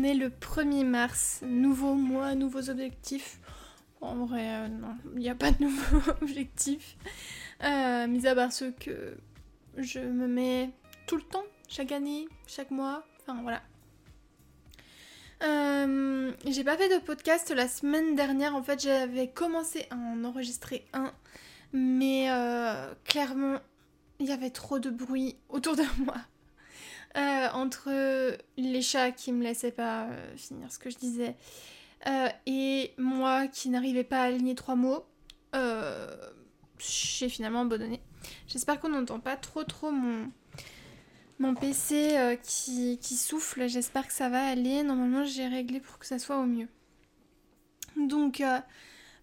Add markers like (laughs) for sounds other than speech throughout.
on est le 1er mars. Nouveau mois, nouveaux objectifs. En vrai, euh, non, il n'y a pas de (laughs) nouveaux objectifs. Euh, mis à part ceux que je me mets tout le temps, chaque année, chaque mois. Enfin voilà. Euh, j'ai pas fait de podcast la semaine dernière. En fait, j'avais commencé à en enregistrer un. Mais clairement, il y avait trop de bruit autour de (laughs) moi. Euh, entre les chats qui me laissaient pas euh, finir ce que je disais euh, et moi qui n'arrivais pas à aligner trois mots, j'ai finalement abandonné. J'espère qu'on n'entend pas trop trop mon, PC qui, qui, souffle. J'espère que ça va aller. Normalement, j'ai réglé pour que ça soit au mieux. Donc,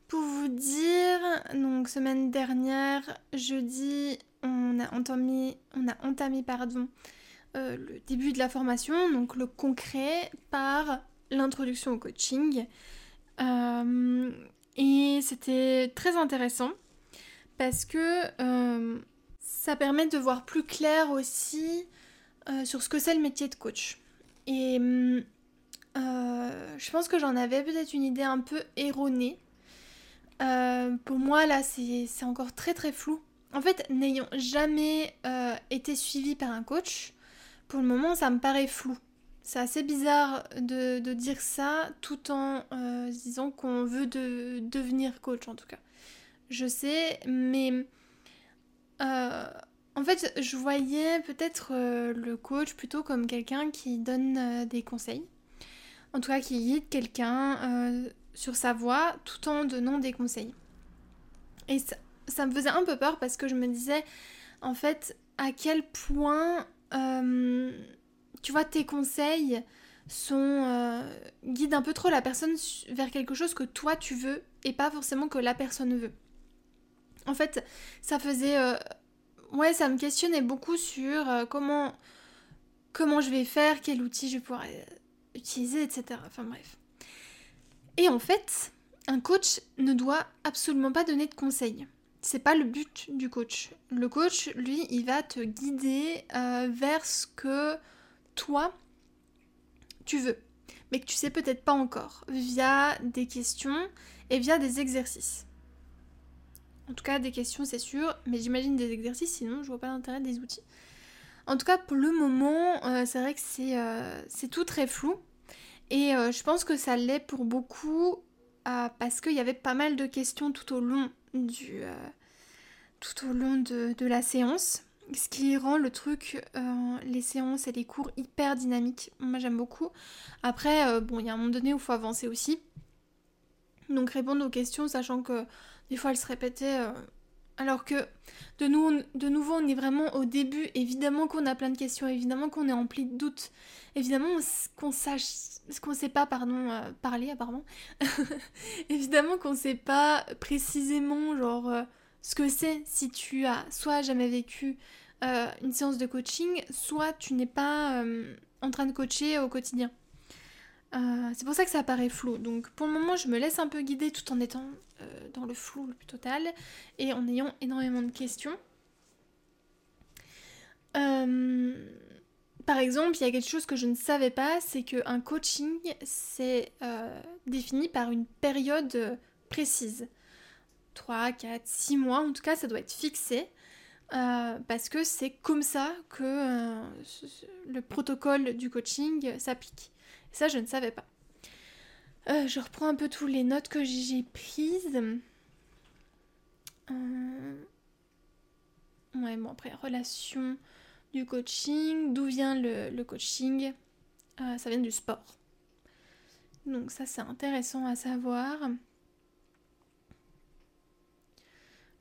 pour vous dire, donc semaine dernière, jeudi, on a entamé, on a entamé pardon, euh, le début de la formation, donc le concret, par l'introduction au coaching. Euh, et c'était très intéressant parce que euh, ça permet de voir plus clair aussi sur ce que c'est le métier de coach. Et je pense que j'en avais peut-être une idée un peu erronée. pour moi, là, c'est encore très très flou. En fait, n'ayant jamais été suivi par un coach, pour le moment, ça me paraît flou. C'est assez bizarre de, dire ça tout en euh, disant qu'on veut de, devenir coach en tout cas. Je sais, mais euh, en fait, je voyais peut-être euh, le coach plutôt comme quelqu'un qui donne des conseils. En tout cas, qui guide quelqu'un sur sa voie tout en donnant des conseils. Et ça me faisait un peu peur parce que je me disais, en fait, à quel point euh, tu vois, tes conseils sont euh, guident un peu trop la personne vers quelque chose que toi tu veux et pas forcément que la personne veut. En fait, ça faisait euh, ouais, ça me questionnait beaucoup sur comment comment je vais faire, quel outil je vais utiliser, etc. Enfin bref. Et en fait, un coach ne doit absolument pas donner de conseils c'est pas le but du coach. Le coach, lui, il va te guider euh, vers ce que toi, tu veux, mais que tu sais peut-être pas encore, via des questions et via des exercices. En tout cas, des questions, c'est sûr, mais j'imagine des exercices, sinon je vois pas l'intérêt des outils. En tout cas, pour le moment, euh, c'est vrai que euh, c'est tout très flou. Et je pense que ça l'est pour beaucoup parce qu'il y avait pas mal de questions tout au long du, tout au long de, la séance. Ce qui rend le truc, euh, les séances et les cours hyper dynamiques. Moi j'aime beaucoup. Après, euh, bon, il y a un moment donné où il faut avancer aussi. Donc répondre aux questions, sachant que des fois elles se répétaient. Euh, alors que de, nouveau, on est vraiment au début. Évidemment qu'on a plein de questions, évidemment qu'on est rempli de doutes, évidemment qu'on sache, qu'on sait pas, pardon, parler apparemment. (laughs) évidemment qu'on sait pas précisément, genre ce que c'est si tu as soit jamais vécu euh, une séance de coaching, soit tu n'es pas euh, en train de coacher au quotidien. Euh, c'est pour ça que ça paraît flou. Donc pour le moment, je me laisse un peu guider tout en étant dans le flou le plus total et en ayant énormément de questions. par exemple, il y a quelque chose que je ne savais pas, c'est qu'un coaching, c'est défini par une période précise. 3, 4, 6 mois, en tout cas ça doit être fixé. Euh, parce que c'est comme ça que euh, le protocole du coaching s'applique. Ça, je ne savais pas. Euh, je reprends un peu tous les notes que j'ai prises. Ouais, bon, après, relation du coaching. D'où vient le, le coaching Ça vient du sport. Donc ça, c'est intéressant à savoir.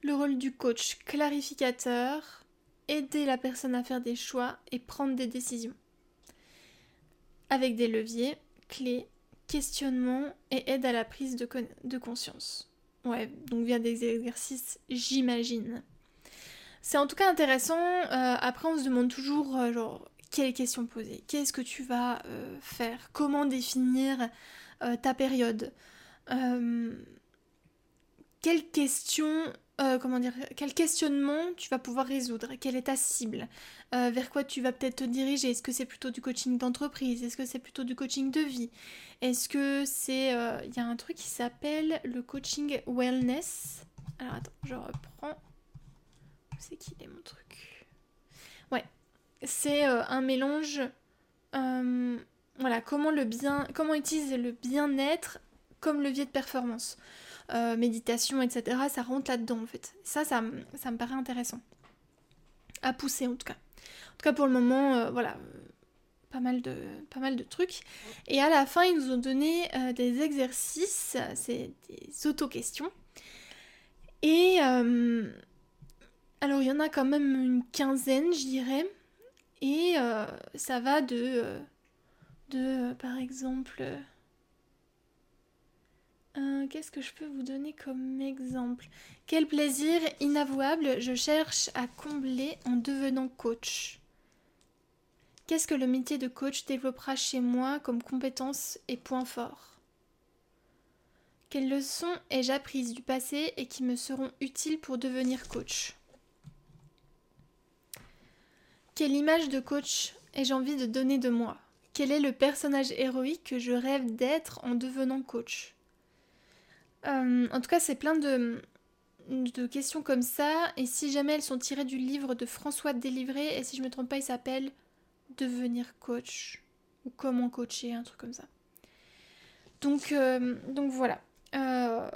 Le rôle du coach clarificateur, aider la personne à faire des choix et prendre des décisions. Avec des leviers, clés, questionnement et aide à la prise de, conscience. Ouais, donc via des exercices, j'imagine. C'est en tout cas intéressant. Euh, après, on se demande toujours, euh, genre, quelles questions poser Qu'est-ce que tu vas euh, faire? Comment définir ta période? Quelles questions euh, comment dire, quel questionnement tu vas pouvoir résoudre, quelle est ta cible, euh, vers quoi tu vas peut-être te diriger. Est-ce que c'est plutôt du coaching d'entreprise? Est-ce que c'est plutôt du coaching de vie? Est-ce que c'est... Euh, il y a un truc qui s'appelle le coaching wellness? Alors attends, je reprends. C'est qui est mon truc? Ouais, c'est un mélange... voilà, comment le bien, comment utiliser le bien-être comme levier de performance. Euh, méditation, etc. Ça rentre là-dedans en fait. Ça, ça, me paraît intéressant. À pousser en tout cas. En tout cas pour le moment, euh, voilà, pas mal, de, pas trucs. Et à la fin, ils nous ont donné euh, des exercices, c'est des auto-questions. Et alors il y en a quand même une quinzaine, je dirais. Et ça va de, de par exemple... Euh, qu'est-ce que je peux vous donner comme exemple? Quel plaisir inavouable je cherche à combler en devenant coach. Qu'est-ce que le métier de coach développera chez moi comme compétences et points forts Quelles leçons ai-je apprises du passé et qui me seront utiles pour devenir coach? Quelle image de coach ai-je envie de donner de moi? Quel est le personnage héroïque que je rêve d'être en devenant coach? Euh, en tout cas, c'est plein de, questions comme ça. Et si jamais elles sont tirées du livre de François Délivré, et si je me trompe pas, il s'appelle Devenir coach ou Comment coacher, un truc comme ça. Donc, euh, donc voilà. Euh,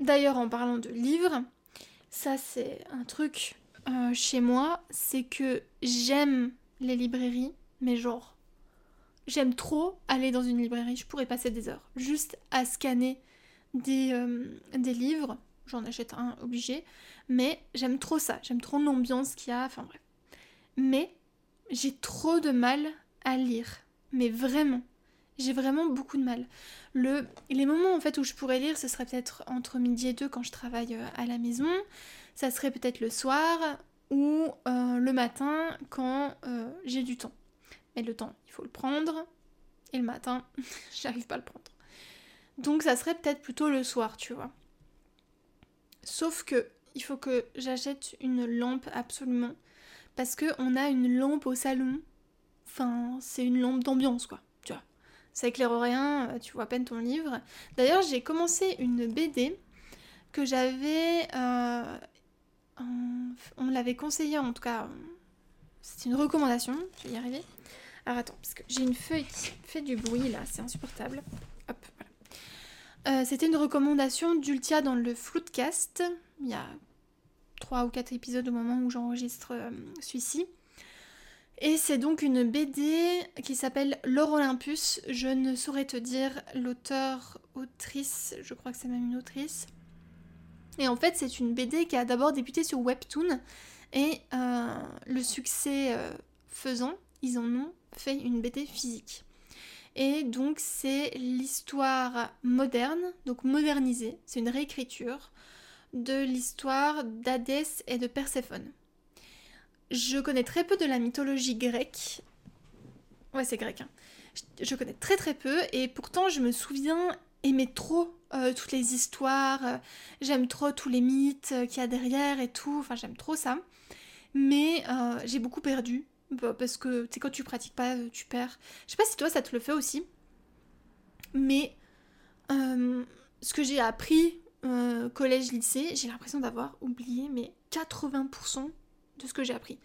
d'ailleurs, en parlant de livres, ça c'est un truc chez moi, c'est que j'aime les librairies, mais genre, j'aime trop aller dans une librairie. Je pourrais passer des heures juste à scanner des, euh, des livres. J'en achète un obligé. Mais j'aime trop ça. J'aime trop l'ambiance qu'il y a. Enfin bref. Mais j'ai trop de mal à lire. Mais vraiment. J'ai vraiment beaucoup de mal. Le, les moments en fait où je pourrais lire, ce serait peut-être entre midi et deux quand je travaille euh, à la maison. Ça serait peut-être le soir ou euh, le matin quand j'ai du temps. Mais le temps, il faut le prendre. Et le matin, (laughs) j'arrive pas à le prendre. Donc ça serait peut-être plutôt le soir, tu vois. Sauf que il faut que j'achète une lampe absolument parce que on a une lampe au salon. Enfin, c'est une lampe d'ambiance quoi, tu vois. Ça éclaire rien, euh, tu vois à peine ton livre. D'ailleurs, j'ai commencé une BD que j'avais euh, on l'avait conseillé en tout cas. C'est une recommandation, je vais y arriver. Alors attends, parce que j'ai une feuille qui fait du bruit là, c'est insupportable. Euh, c'était une recommandation d'Ultia dans le Floodcast. Il y a 3 ou 4 épisodes au moment où j'enregistre euh, celui-ci. Et c'est donc une BD qui s'appelle L'Or Olympus. Je ne saurais te dire l'auteur, autrice, je crois que c'est même une autrice. Et en fait, c'est une BD qui a d'abord débuté sur Webtoon. Et euh, le succès faisant, ils en ont fait une BD physique. Et donc c'est l'histoire moderne, donc modernisée, c'est une réécriture de l'histoire d'Hadès et de Perséphone. Je connais très peu de la mythologie grecque. Ouais, c'est grec. Hein. Je connais très très peu et pourtant je me souviens aimer trop euh, toutes les histoires. Euh, j'aime trop tous les mythes euh, qu'il y a derrière et tout. Enfin, j'aime trop ça. Mais j'ai beaucoup perdu bah, parce que, tu sais, quand tu pratiques pas, euh, tu perds. Je sais pas si toi, ça te le fait aussi. Mais euh, ce que j'ai appris euh, collège, lycée, j'ai l'impression d'avoir oublié, mais 80% de ce que j'ai appris.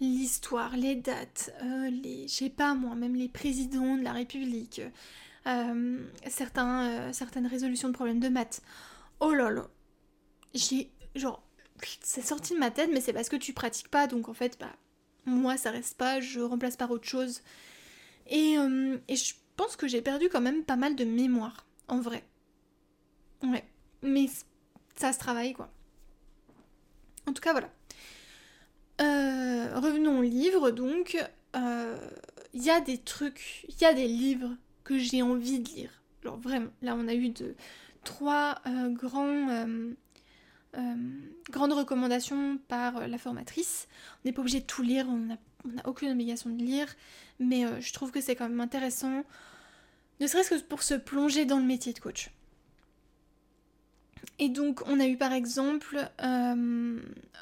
L'histoire, les dates, les, je sais pas moi, même les présidents de la République, certains, certaines résolutions de problèmes de maths. Oh là là, j'ai genre, c'est sorti de ma tête, mais c'est parce que tu pratiques pas, donc en fait, bah, moi ça reste pas, je remplace par autre chose. Euh, et, je pense que j'ai perdu quand même pas mal de mémoire, en vrai. Ouais, mais ça se travaille quoi. En tout cas voilà. Euh, revenons au livre donc. Il euh, y a des trucs, il y a des livres que j'ai envie de lire. Genre vraiment, là on a eu trois grands grande recommandation par euh, la formatrice. On n'est pas obligé de tout lire, on n'a aucune obligation de lire, mais euh, je trouve que c'est quand même intéressant, ne serait-ce que pour se plonger dans le métier de coach. Et donc on a eu par exemple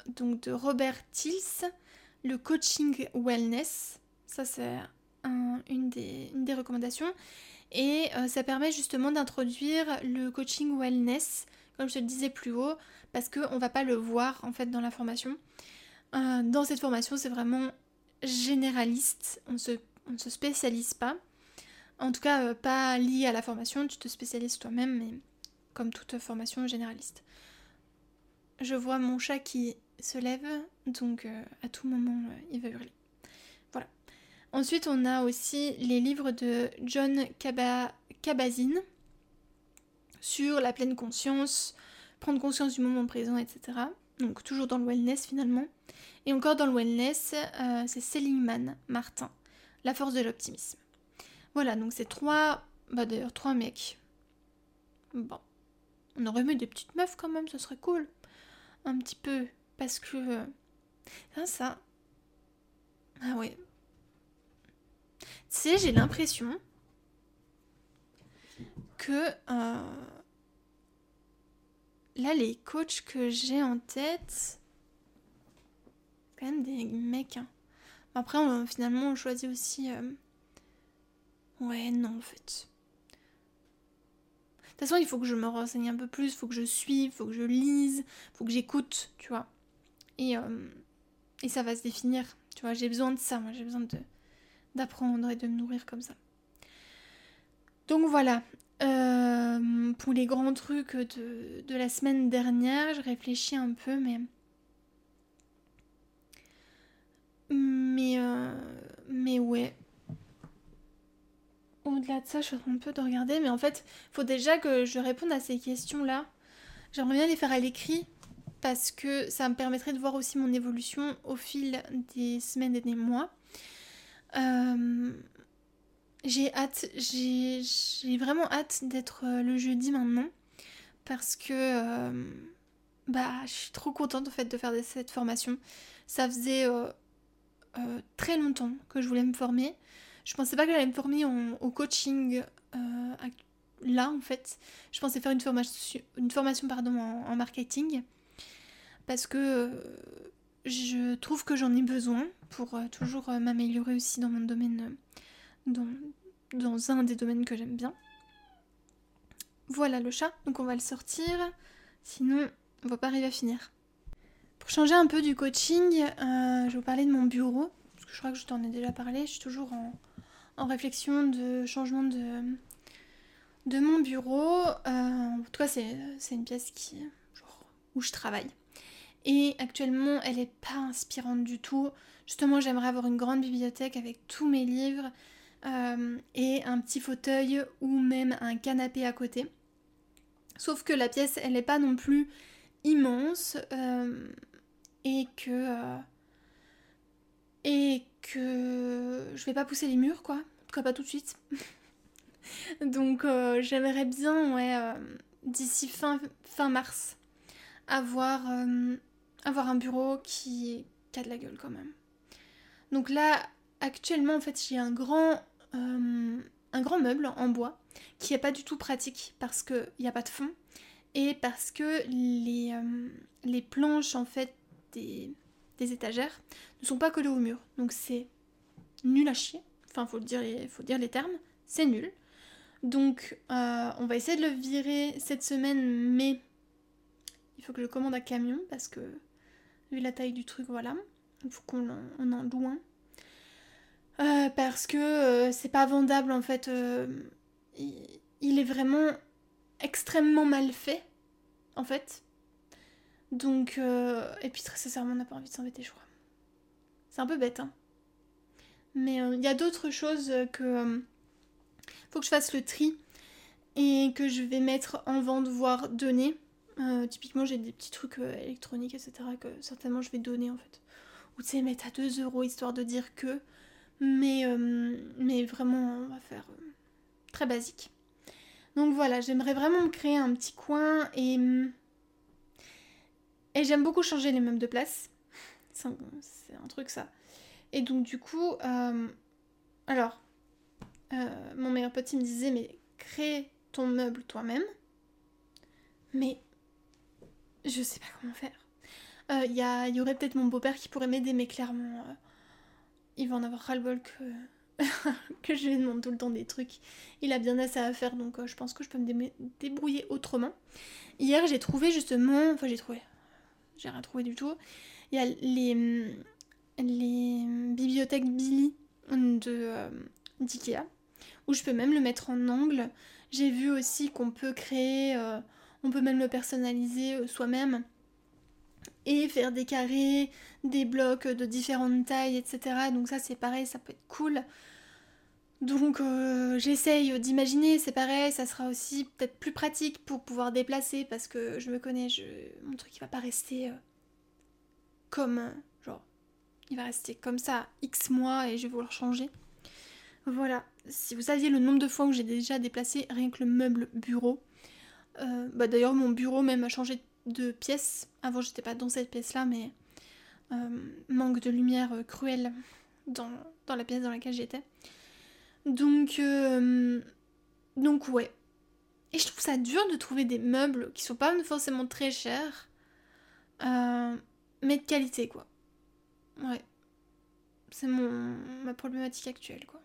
donc de Robert Tills, le coaching wellness. Ça c'est une, des, recommandations. Et ça permet justement d'introduire le coaching wellness, comme je te le disais plus haut, parce qu'on ne va pas le voir en fait dans la formation. dans cette formation, c'est vraiment généraliste, on ne se spécialise pas. En tout cas, euh, pas lié à la formation, tu te spécialises toi-même, mais comme toute formation généraliste. Je vois mon chat qui se lève, donc euh, à tout moment, euh, il va hurler. Voilà. Ensuite, on a aussi les livres de John Kabat-Zinn sur la pleine conscience, prendre conscience du moment présent, etc. Donc toujours dans le wellness finalement. Et encore dans le wellness, c'est Seligman Martin, La force de l'optimisme. Voilà, donc c'est trois. Bah d'ailleurs, trois mecs. Bon. On aurait mis des petites meufs quand même, ce serait cool. Un petit peu. Parce que. Euh, ça, ça. Ah ouais. Tu sais, j'ai l'impression que. Euh, là, les coachs que j'ai en tête. Quand même des mecs. Hein. Après, finalement, on choisit aussi. Euh, Ouais, non, en fait. De toute façon, il faut que je me renseigne un peu plus, il faut que je suive, il faut que je lise, il faut que j'écoute, tu vois. Et, euh, et ça va se définir, tu vois. J'ai besoin de ça, moi, j'ai besoin de d'apprendre et de me nourrir comme ça. Donc voilà. Euh, pour les grands trucs de, de la semaine dernière, je réfléchis un peu, mais. Mais. Euh, mais ouais au-delà de ça, je suis un peu de regarder, mais en fait, il faut déjà que je réponde à ces questions-là. J'aimerais bien les faire à l'écrit parce que ça me permettrait de voir aussi mon évolution au fil des semaines et des mois. Euh, j'ai hâte, j'ai vraiment hâte d'être euh, le jeudi maintenant parce que euh, bah, je suis trop contente en fait de faire cette formation. Ça faisait très longtemps que je voulais me former. Je pensais pas que j'allais me former au coaching euh, là en fait. Je pensais faire une formation, pardon, en, marketing parce que euh, je trouve que j'en ai besoin pour euh, toujours m'améliorer aussi dans mon domaine, dans, un des domaines que j'aime bien. Voilà le chat, donc on va le sortir, sinon on va pas arriver à finir. Pour changer un peu du coaching, je vais vous parler de mon bureau, parce que je crois que je t'en ai déjà parlé, je suis toujours en, réflexion de changement de, de mon bureau. Euh, en tout cas, c'est une pièce qui, genre, où je travaille. Et actuellement, elle n'est pas inspirante du tout. Justement, j'aimerais avoir une grande bibliothèque avec tous mes livres euh, et un petit fauteuil ou même un canapé à côté. Sauf que la pièce, elle n'est pas non plus immense euh, et que et que je vais pas pousser les murs, quoi. En tout cas, pas tout de suite. (laughs) Donc, euh, j'aimerais bien, ouais, euh, d'ici fin, fin mars, avoir, euh, avoir un bureau qui, qui, a de la gueule quand même. Donc là, actuellement, en fait, j'ai un grand, un grand meuble en bois qui est pas du tout pratique parce qu'il n'y a pas de fond et parce que les, les planches, en fait, des des étagères ne sont pas collées au mur. Donc c'est nul à chier. Enfin, faut dire, faut dire les termes. C'est nul. Donc, euh, on va essayer de le virer cette semaine, mais il faut que je commande un camion parce que, vu la taille du truc, voilà, il faut qu'on en, en loue un. Euh, parce que euh, c'est pas vendable en fait. il, est vraiment extrêmement mal fait, en fait. Donc, euh, et puis très sincèrement, on n'a pas envie de s'embêter, je crois. C'est un peu bête, hein. Mais euh, il y a d'autres choses que. Euh, faut que je fasse le tri et que je vais mettre en vente, voire donner. typiquement, j'ai des petits trucs électroniques, etc. que certainement je vais donner en fait. Ou tu sais, mettre à 2 euros histoire de dire que. Mais, mais vraiment, on va faire très basique. Donc voilà, j'aimerais vraiment me créer un petit coin et et j'aime beaucoup changer les meubles de place. C'est un, truc ça. Et donc du coup, euh, alors, euh, mon meilleur pote il me disait mais crée ton meuble toi-même. Mais je sais pas comment faire. Il y, y, aurait peut-être mon beau-père qui pourrait m'aider, mais clairement, il va en avoir ras-le-bol que, (laughs) je lui demande tout le temps des trucs. Il a bien assez à faire, donc je pense que je peux me débrouiller autrement. Hier, j'ai trouvé justement. Enfin, j'ai trouvé. J'ai rien trouvé du tout. Il y a les, les bibliothèques Billy de euh, d'IKEA où je peux même le mettre en angle. J'ai vu aussi qu'on peut créer, euh, on peut même le personnaliser euh, soi-même et faire des carrés, des blocs de différentes tailles, etc. Donc ça c'est pareil, ça peut être cool. Donc j'essaye d'imaginer, c'est pareil, ça sera aussi peut-être plus pratique pour pouvoir déplacer parce que je me connais, je... mon truc il va pas rester comme genre il va rester comme ça X mois et je vais vouloir changer. Voilà, si vous saviez le nombre de fois où j'ai déjà déplacé rien que le meuble bureau. Euh, bah d'ailleurs mon bureau même a changé de pièce. Avant j'étais pas dans cette pièce là mais euh, manque de lumière euh, cruelle dans, la pièce dans laquelle j'étais. Donc donc ouais. Et je trouve ça dur de trouver des meubles qui sont pas forcément très chers. mais de qualité quoi. Ouais. C'est mon ma problématique actuelle quoi.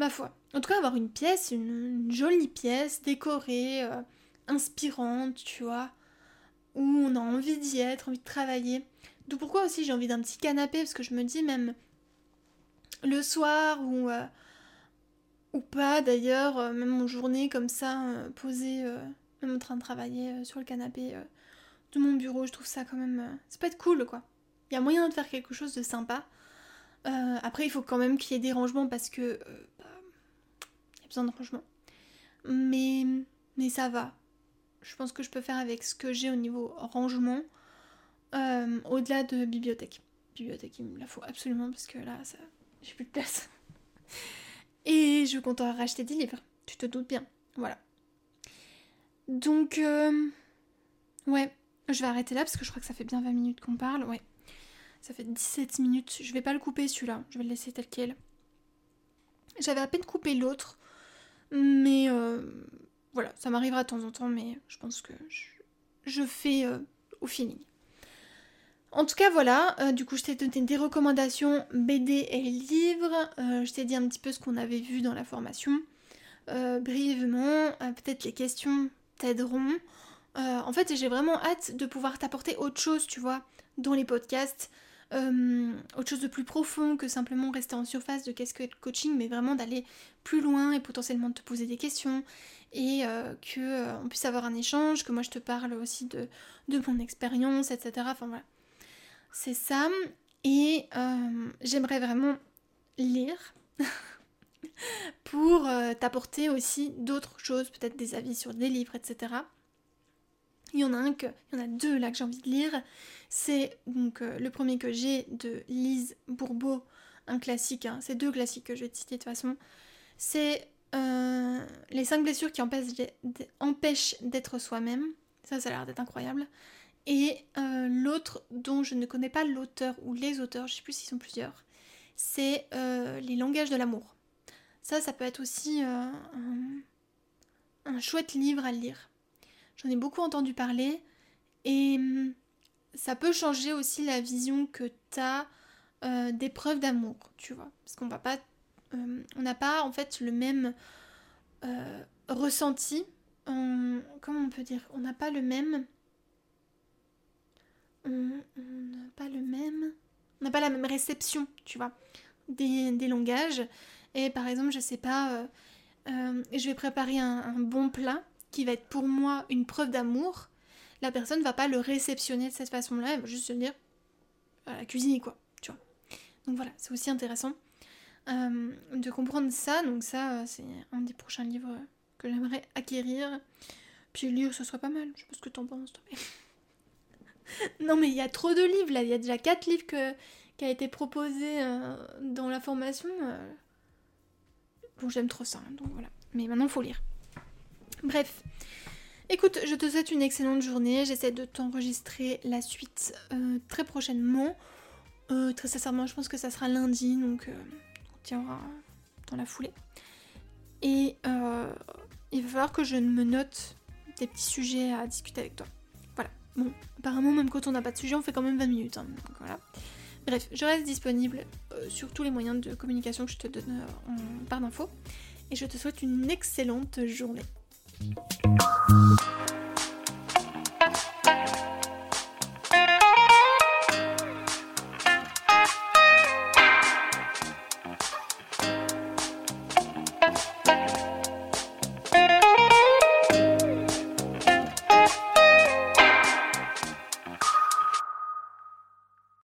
Ma foi. En tout cas, avoir une pièce, une, jolie pièce, décorée, euh, inspirante, tu vois, où on a envie d'y être, envie de travailler. D'où pourquoi aussi j'ai envie d'un petit canapé, parce que je me dis même le soir ou, euh, ou pas d'ailleurs, euh, même en journée comme ça, posée, même en train de travailler sur le canapé de mon bureau, je trouve ça quand même... ça peut être cool quoi. Il y a moyen de faire quelque chose de sympa. après, il faut quand même qu'il y ait des rangements parce que besoin de rangement. Mais, mais ça va. Je pense que je peux faire avec ce que j'ai au niveau rangement. Euh, au-delà de bibliothèque. Bibliothèque, il me la faut absolument parce que là, j'ai plus de place. (laughs) Et je compte racheter des livres. Tu te doutes bien. Voilà. Donc, euh, ouais, je vais arrêter là parce que je crois que ça fait bien 20 minutes qu'on parle. Ouais, ça fait 17 minutes. Je vais pas le couper celui-là. Je vais le laisser tel quel. J'avais à peine coupé l'autre. Mais euh, voilà, ça m'arrivera de temps en temps, mais je pense que je, fais euh, au feeling. En tout cas, voilà, euh, du coup, je t'ai donné des recommandations BD et livres. je t'ai dit un petit peu ce qu'on avait vu dans la formation. brièvement, peut-être les questions t'aideront. en fait, j'ai vraiment hâte de pouvoir t'apporter autre chose, tu vois, dans les podcasts. Euh, autre chose de plus profond que simplement rester en surface de qu'est-ce que le coaching, mais vraiment d'aller plus loin et potentiellement de te poser des questions et euh, que euh, on puisse avoir un échange, que moi je te parle aussi de, mon expérience, etc. Enfin voilà. C'est ça. Et j'aimerais vraiment lire (laughs) pour t'apporter aussi d'autres choses, peut-être des avis sur des livres, etc. Il y en a un que, il y en a deux là que j'ai envie de lire. C'est donc euh, le premier que j'ai de Lise Bourbeau, un classique. Hein. C'est deux classiques que je vais te citer de toute façon. C'est euh, Les cinq blessures qui empêchent d'être soi-même. Ça, ça a l'air d'être incroyable. Et euh, l'autre dont je ne connais pas l'auteur ou les auteurs, je sais plus s'ils sont plusieurs, c'est Les langages de l'amour. Ça, ça peut être aussi un, chouette livre à lire. J'en ai beaucoup entendu parler et hum, ça peut changer aussi la vision que tu as euh, des preuves d'amour, tu vois. Parce qu'on va pas. Euh, on n'a pas en fait le même euh, ressenti. comment on peut dire? On n'a pas le même. On n'a pas le même. On n'a pas la même réception, tu vois, des, des, langages. Et par exemple, je sais pas, je vais préparer un bon plat qui va être pour moi une preuve d'amour, la personne va pas le réceptionner de cette façon-là, elle va juste se dire à la cuisine quoi, tu vois. Donc voilà, c'est aussi intéressant euh, de comprendre ça. Donc ça, c'est un des prochains livres que j'aimerais acquérir. Puis lire, ce soit pas mal. Je sais pas ce que t'en penses, toi. (laughs) non mais il y a trop de livres là, il y a déjà 4 livres qui a été proposé euh, dans la formation. Euh. Bon, j'aime trop ça, hein, donc voilà. Mais maintenant, faut lire. Bref. Écoute, je te souhaite une excellente journée. J'essaie de t'enregistrer la suite euh, très prochainement. Euh, très sincèrement, je pense que ça sera lundi, donc euh, tiendra dans la foulée. Et il va falloir que je me note des petits sujets à discuter avec toi. Bon, apparemment, même quand on n'a pas de sujet, on fait quand même 20 minutes. hein, voilà. Bref, je reste disponible euh, sur tous les moyens de communication que je te donne euh, en barre d'infos. Et je te souhaite une excellente journée.